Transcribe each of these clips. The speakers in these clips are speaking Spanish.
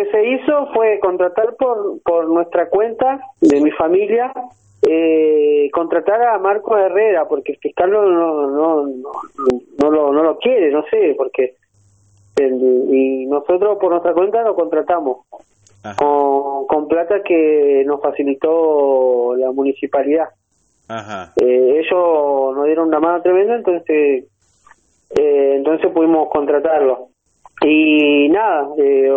Que se hizo fue contratar por, por nuestra cuenta, de mi familia, eh, contratar a Marcos Herrera, porque el fiscal no, no, no, no, lo, no lo quiere, no sé, porque y nosotros por nuestra cuenta lo contratamos con, con plata que nos facilitó la municipalidad. Ajá. Eh, ellos nos dieron una mano tremenda, entonces eh, entonces pudimos contratarlo. Y nada, eh,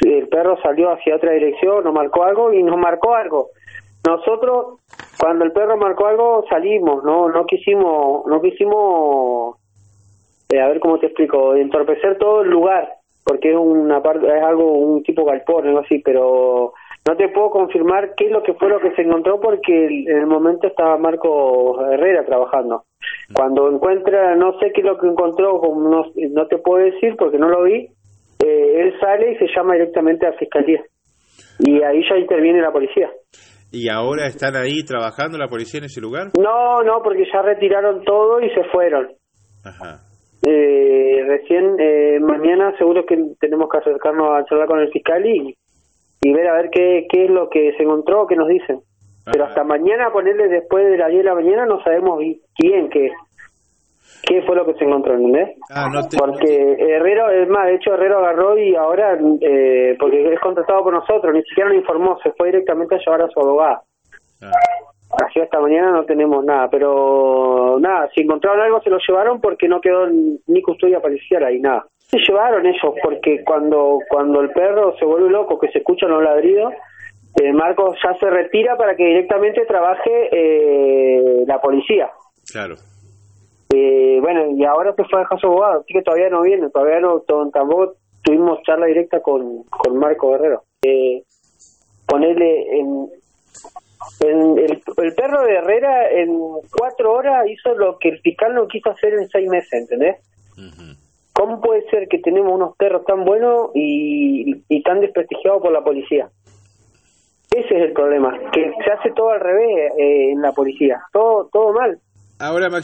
el perro salió hacia otra dirección, nos marcó algo y nos marcó algo. Nosotros, cuando el perro marcó algo, salimos, no no quisimos no quisimos eh, a ver cómo te explico, entorpecer todo el lugar, porque es una parte, es algo, un tipo galpón, algo así, pero no te puedo confirmar qué es lo que fue lo que se encontró porque en el momento estaba Marco Herrera trabajando. Cuando encuentra, no sé qué es lo que encontró, no, no te puedo decir porque no lo vi, eh, él sale y se llama directamente a fiscalía. Y ahí ya interviene la policía. ¿Y ahora están ahí trabajando la policía en ese lugar? No, no, porque ya retiraron todo y se fueron. Ajá. Eh, recién eh, mañana seguro que tenemos que acercarnos a charlar con el fiscal y, y ver a ver qué, qué es lo que se encontró, qué nos dicen. Pero hasta mañana, ponerle después de las 10 de la mañana, no sabemos quién, qué, qué fue lo que se encontró, ¿entendés? Ah, no porque Herrero, es más, de hecho Herrero agarró y ahora, eh, porque es contratado por nosotros, ni siquiera nos informó, se fue directamente a llevar a su abogada. Ah. Así hasta mañana no tenemos nada, pero nada, si encontraron algo se lo llevaron porque no quedó ni custodia policial ahí, nada. Se llevaron ellos porque cuando cuando el perro se vuelve loco, que se escuchan los ladridos, eh, Marcos ya se retira para que directamente trabaje eh, la policía. Claro. Eh, bueno, y ahora se fue a dejar su abogado, así que todavía no viene, todavía no, tampoco tuvimos charla directa con, con Marco Guerrero. Eh, ponerle en, el, el, perro de Herrera en cuatro horas hizo lo que el fiscal no quiso hacer en seis meses, ¿entendés? ¿Cómo puede ser que tenemos unos perros tan buenos y, y tan desprestigiados por la policía? Ese es el problema, que se hace todo al revés eh, en la policía, todo todo mal. Ahora,